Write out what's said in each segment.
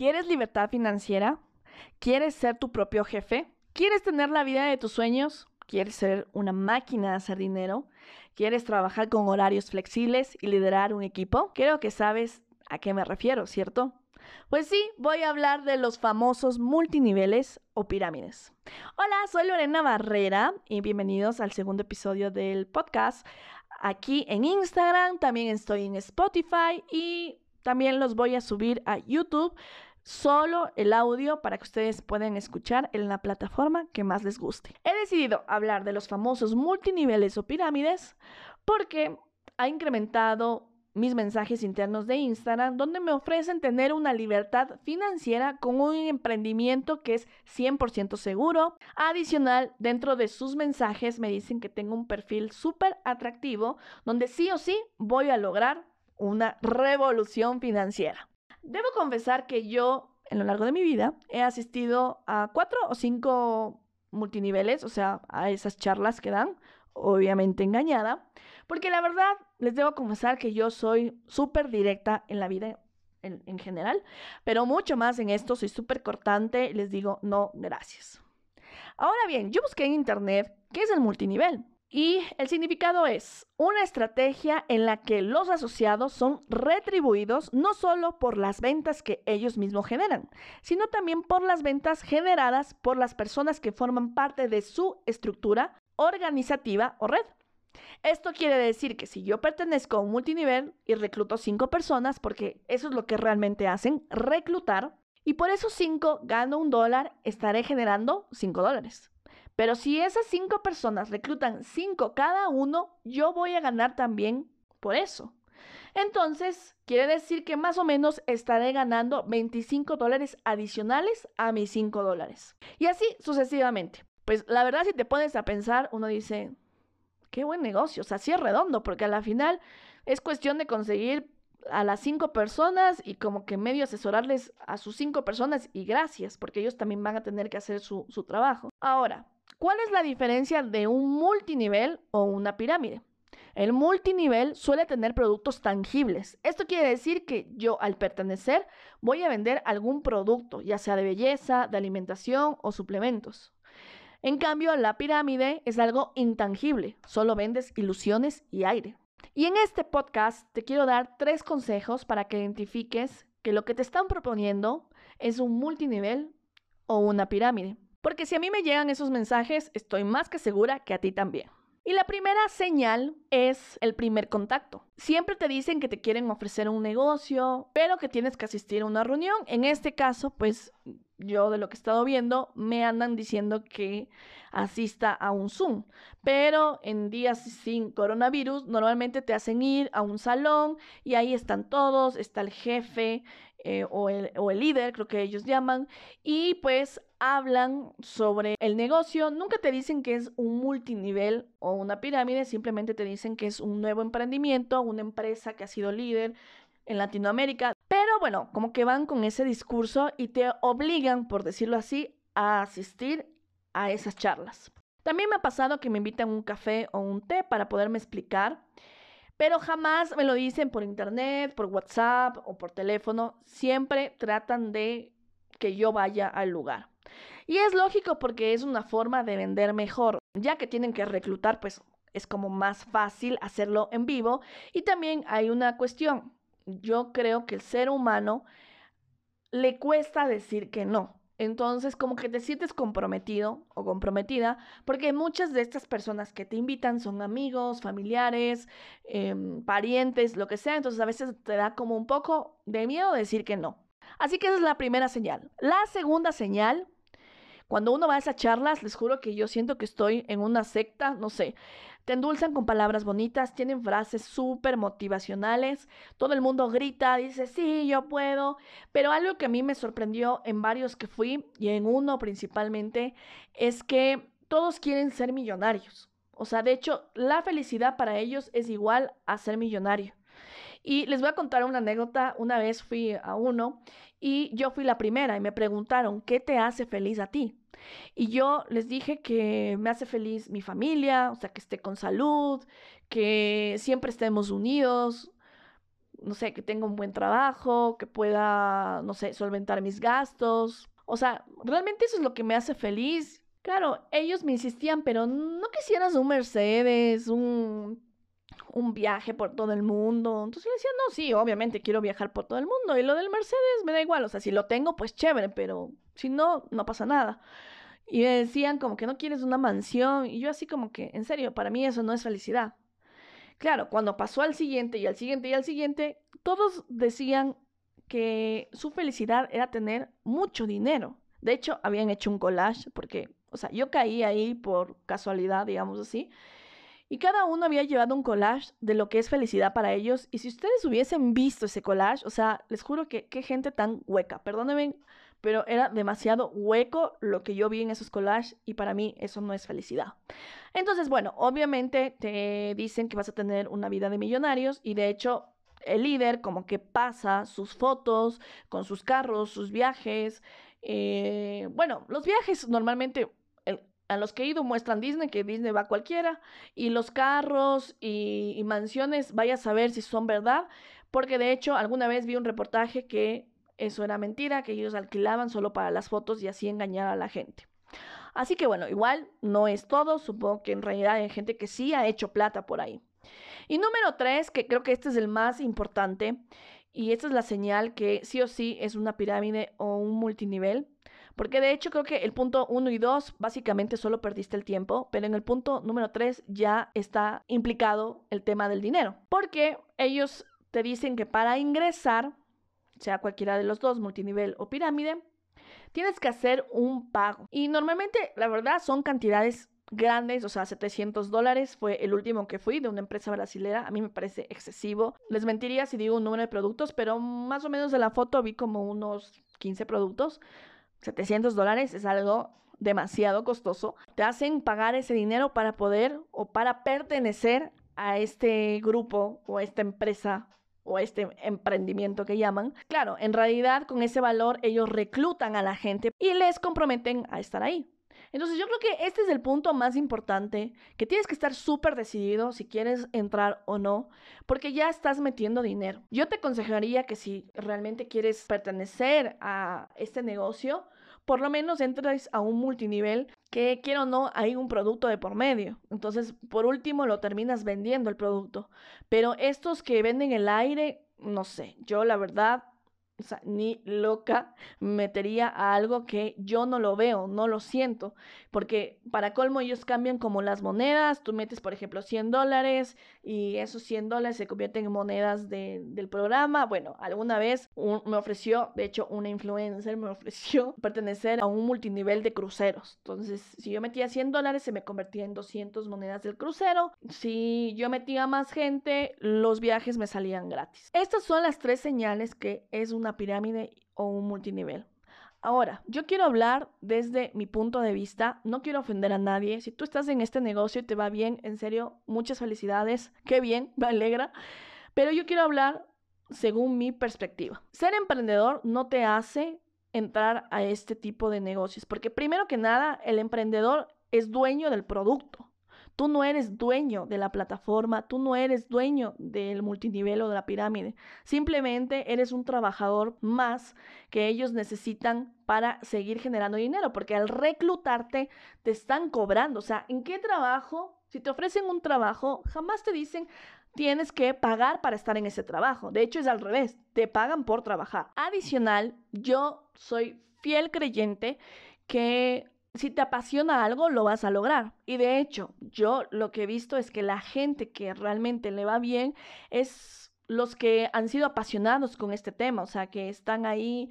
¿Quieres libertad financiera? ¿Quieres ser tu propio jefe? ¿Quieres tener la vida de tus sueños? ¿Quieres ser una máquina de hacer dinero? ¿Quieres trabajar con horarios flexibles y liderar un equipo? Creo que sabes a qué me refiero, ¿cierto? Pues sí, voy a hablar de los famosos multiniveles o pirámides. Hola, soy Lorena Barrera y bienvenidos al segundo episodio del podcast. Aquí en Instagram, también estoy en Spotify y también los voy a subir a YouTube solo el audio para que ustedes puedan escuchar en la plataforma que más les guste. He decidido hablar de los famosos multiniveles o pirámides porque ha incrementado mis mensajes internos de Instagram donde me ofrecen tener una libertad financiera con un emprendimiento que es 100% seguro. Adicional, dentro de sus mensajes me dicen que tengo un perfil súper atractivo donde sí o sí voy a lograr una revolución financiera. Debo confesar que yo, en lo largo de mi vida, he asistido a cuatro o cinco multiniveles, o sea, a esas charlas que dan, obviamente engañada, porque la verdad les debo confesar que yo soy súper directa en la vida en, en, general, pero mucho más en esto, soy súper cortante, les digo no, gracias. Ahora bien, yo busqué en internet qué es el multinivel. Y el significado es una estrategia en la que los asociados son retribuidos no solo por las ventas que ellos mismos generan, sino también por las ventas generadas por las personas que forman parte de su estructura organizativa o red. Esto quiere decir que si yo pertenezco a un multinivel y recluto cinco personas, porque eso es lo que realmente hacen, reclutar, y por esos cinco gano un dólar, estaré generando cinco dólares. Pero si esas cinco personas reclutan cinco cada uno, yo voy a ganar también por eso. Entonces, quiere decir que más o menos estaré ganando 25 dólares adicionales a mis 5 dólares. Y así sucesivamente. Pues la verdad, si te pones a pensar, uno dice, qué buen negocio, o sea, sí es redondo, porque a la final es cuestión de conseguir a las cinco personas y como que medio asesorarles a sus cinco personas y gracias, porque ellos también van a tener que hacer su, su trabajo. Ahora, ¿Cuál es la diferencia de un multinivel o una pirámide? El multinivel suele tener productos tangibles. Esto quiere decir que yo al pertenecer voy a vender algún producto, ya sea de belleza, de alimentación o suplementos. En cambio, la pirámide es algo intangible, solo vendes ilusiones y aire. Y en este podcast te quiero dar tres consejos para que identifiques que lo que te están proponiendo es un multinivel o una pirámide. Porque si a mí me llegan esos mensajes, estoy más que segura que a ti también. Y la primera señal es el primer contacto. Siempre te dicen que te quieren ofrecer un negocio, pero que tienes que asistir a una reunión. En este caso, pues yo de lo que he estado viendo, me andan diciendo que asista a un Zoom. Pero en días sin coronavirus, normalmente te hacen ir a un salón y ahí están todos, está el jefe eh, o, el, o el líder, creo que ellos llaman, y pues hablan sobre el negocio. Nunca te dicen que es un multinivel o una pirámide, simplemente te dicen que es un nuevo emprendimiento, una empresa que ha sido líder en Latinoamérica. Bueno, como que van con ese discurso y te obligan, por decirlo así, a asistir a esas charlas. También me ha pasado que me invitan un café o un té para poderme explicar, pero jamás me lo dicen por internet, por WhatsApp o por teléfono. Siempre tratan de que yo vaya al lugar. Y es lógico porque es una forma de vender mejor, ya que tienen que reclutar, pues es como más fácil hacerlo en vivo. Y también hay una cuestión, yo creo que el ser humano le cuesta decir que no. Entonces, como que te sientes comprometido o comprometida, porque muchas de estas personas que te invitan son amigos, familiares, em, parientes, lo que sea. Entonces, a veces te da como un poco de miedo decir que no. Así que esa es la primera señal. La segunda señal, cuando uno va a esas charlas, les juro que yo siento que estoy en una secta, no sé. Te endulzan con palabras bonitas, tienen frases súper motivacionales, todo el mundo grita, dice, sí, yo puedo, pero algo que a mí me sorprendió en varios que fui, y en uno principalmente, es que todos quieren ser millonarios. O sea, de hecho, la felicidad para ellos es igual a ser millonario. Y les voy a contar una anécdota. Una vez fui a uno y yo fui la primera y me preguntaron, ¿qué te hace feliz a ti? Y yo les dije que me hace feliz mi familia, o sea, que esté con salud, que siempre estemos unidos. no sé, que tenga un buen trabajo, que pueda, no sé, solventar mis gastos. O sea, realmente eso es lo que me hace feliz. Claro, ellos me insistían, pero no quisieras un Mercedes, un, un viaje por todo el mundo. Entonces yo decía, no, sí, obviamente quiero viajar por todo el mundo. Y lo del Mercedes me da igual. O sea, si lo tengo, pues chévere, pero si no, no pasa nada. Y me decían como que no quieres una mansión. Y yo así como que, en serio, para mí eso no es felicidad. Claro, cuando pasó al siguiente y al siguiente y al siguiente, todos decían que su felicidad era tener mucho dinero. De hecho, habían hecho un collage porque, o sea, yo caí ahí por casualidad, digamos así. Y cada uno había llevado un collage de lo que es felicidad para ellos. Y si ustedes hubiesen visto ese collage, o sea, les juro que qué gente tan hueca. Perdónenme pero era demasiado hueco lo que yo vi en esos collages y para mí eso no es felicidad. Entonces, bueno, obviamente te dicen que vas a tener una vida de millonarios y de hecho el líder como que pasa sus fotos con sus carros, sus viajes. Eh, bueno, los viajes normalmente a los que he ido muestran Disney, que Disney va cualquiera, y los carros y, y mansiones, vaya a saber si son verdad, porque de hecho alguna vez vi un reportaje que eso era mentira, que ellos alquilaban solo para las fotos y así engañar a la gente. Así que bueno, igual no es todo, supongo que en realidad hay gente que sí ha hecho plata por ahí. Y número tres, que creo que este es el más importante, y esta es la señal que sí o sí es una pirámide o un multinivel, porque de hecho creo que el punto uno y dos básicamente solo perdiste el tiempo, pero en el punto número tres ya está implicado el tema del dinero, porque ellos te dicen que para ingresar sea cualquiera de los dos, multinivel o pirámide, tienes que hacer un pago. Y normalmente, la verdad, son cantidades grandes, o sea, 700 dólares fue el último que fui de una empresa brasilera. A mí me parece excesivo. Les mentiría si digo un número de productos, pero más o menos de la foto vi como unos 15 productos. 700 dólares es algo demasiado costoso. Te hacen pagar ese dinero para poder o para pertenecer a este grupo o a esta empresa o este emprendimiento que llaman. Claro, en realidad con ese valor ellos reclutan a la gente y les comprometen a estar ahí. Entonces yo creo que este es el punto más importante, que tienes que estar súper decidido si quieres entrar o no, porque ya estás metiendo dinero. Yo te aconsejaría que si realmente quieres pertenecer a este negocio, por lo menos entres a un multinivel que quiero o no hay un producto de por medio. Entonces, por último, lo terminas vendiendo el producto. Pero estos que venden el aire, no sé, yo la verdad ni loca metería a algo que yo no lo veo, no lo siento. Porque para colmo ellos cambian como las monedas. Tú metes, por ejemplo, 100 dólares y esos 100 dólares se convierten en monedas del programa. Bueno, alguna vez me ofreció, de hecho, una influencer me ofreció pertenecer a un multinivel de cruceros. Entonces, si yo metía 100 dólares, se me convertía en 200 monedas del crucero. Si yo metía más gente, los viajes me salían gratis. Estas son las tres señales que es una pirámide o un multinivel. Ahora, yo quiero hablar desde mi punto de vista, no quiero ofender a nadie. Si tú estás en este negocio y te va bien, en serio, muchas felicidades, qué bien, me alegra. Pero yo quiero hablar según mi perspectiva. Ser emprendedor no te hace entrar a este tipo de negocios, porque primero que nada, el emprendedor es dueño del producto. Tú no eres dueño de la plataforma, tú no eres dueño del multinivel o de la pirámide. Simplemente eres un trabajador más que ellos necesitan para seguir generando dinero, porque al reclutarte te están cobrando. O sea, ¿en qué trabajo? Si te ofrecen un trabajo, jamás te dicen, tienes que pagar para estar en ese trabajo. De hecho, es al revés, te pagan por trabajar. Adicional, yo soy fiel creyente que si te apasiona algo, lo vas a lograr. Y de hecho, yo lo que he visto es que la gente que realmente le va bien es los que han sido apasionados con este tema, o sea, que están ahí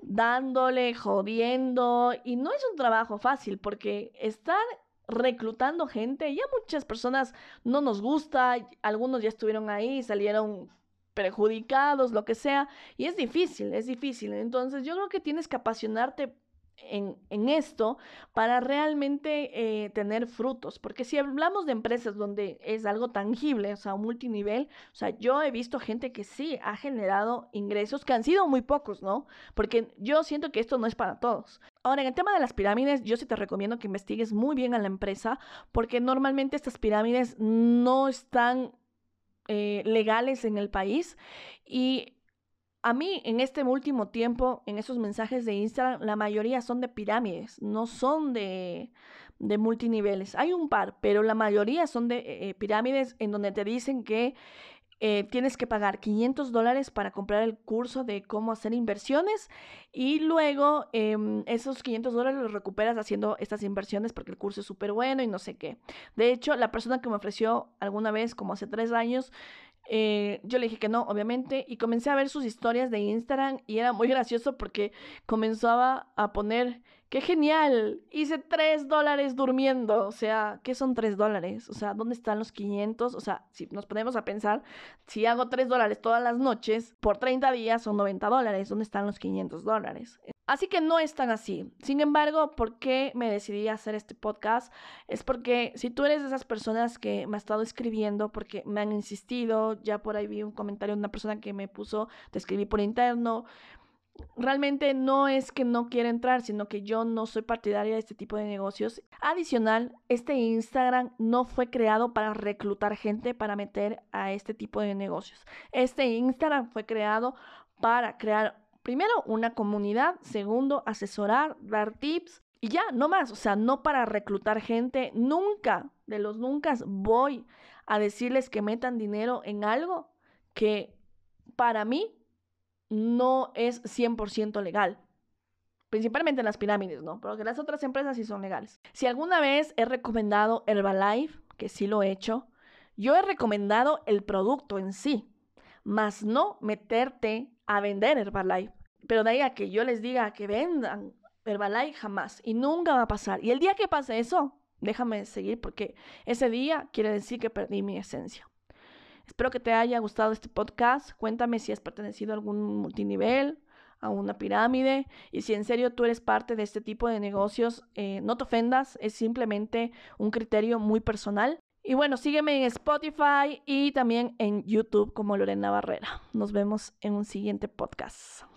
dándole, jodiendo, y no es un trabajo fácil porque estar reclutando gente, ya muchas personas no nos gusta, algunos ya estuvieron ahí, salieron perjudicados, lo que sea, y es difícil, es difícil. Entonces yo creo que tienes que apasionarte en, esto para realmente eh, tener frutos. Porque si hablamos de empresas donde es algo tangible, o sea, multinivel, o sea, yo he visto gente que sí ha generado ingresos que han sido muy pocos, ¿no? Porque yo siento que esto no es para todos. Ahora, en el tema de las pirámides, yo sí te recomiendo que investigues muy bien a la empresa, porque normalmente estas pirámides no están eh, legales en el país y a mí en este último tiempo, en esos mensajes de Instagram, la mayoría son de pirámides, no son de, de multiniveles. Hay un par, pero la mayoría son de eh, pirámides en donde te dicen que eh, tienes que pagar 500 dólares para comprar el curso de cómo hacer inversiones y luego em, esos 500 dólares los recuperas haciendo estas inversiones porque el curso es súper bueno y no sé qué. De hecho, la persona que me ofreció alguna vez, como hace tres años, eh, yo le dije que no, obviamente, y comencé a ver sus historias de Instagram y era muy gracioso porque comenzaba a poner ¡Qué genial! Hice 3 dólares durmiendo. O sea, ¿qué son 3 dólares? O sea, ¿dónde están los 500? O sea, si nos ponemos a pensar, si hago 3 dólares todas las noches, por 30 días son 90 dólares. ¿Dónde están los 500 dólares? Así que no es tan así. Sin embargo, ¿por qué me decidí a hacer este podcast? Es porque si tú eres de esas personas que me ha estado escribiendo, porque me han insistido, ya por ahí vi un comentario de una persona que me puso, te escribí por interno, realmente no es que no quiera entrar, sino que yo no soy partidaria de este tipo de negocios. Adicional, este Instagram no fue creado para reclutar gente para meter a este tipo de negocios. Este Instagram fue creado para crear, primero, una comunidad, segundo, asesorar, dar tips y ya, no más. O sea, no para reclutar gente. Nunca, de los nunca, voy a decirles que metan dinero en algo que para mí no es 100% legal. Principalmente en las pirámides, ¿no? Pero que las otras empresas sí son legales. Si alguna vez he recomendado Herbalife, que sí lo he hecho, yo he recomendado el producto en sí, más no meterte a vender Herbalife. Pero de ahí a que yo les diga que vendan Herbalife, jamás. Y nunca va a pasar. Y el día que pase eso, déjame seguir porque ese día quiere decir que perdí mi esencia. Espero que te haya gustado este podcast. Cuéntame si has pertenecido a algún multinivel, a una pirámide. Y si en serio tú eres parte de este tipo de negocios, eh, no te ofendas. Es simplemente un criterio muy personal. Y bueno, sígueme en Spotify y también en YouTube como Lorena Barrera. Nos vemos en un siguiente podcast.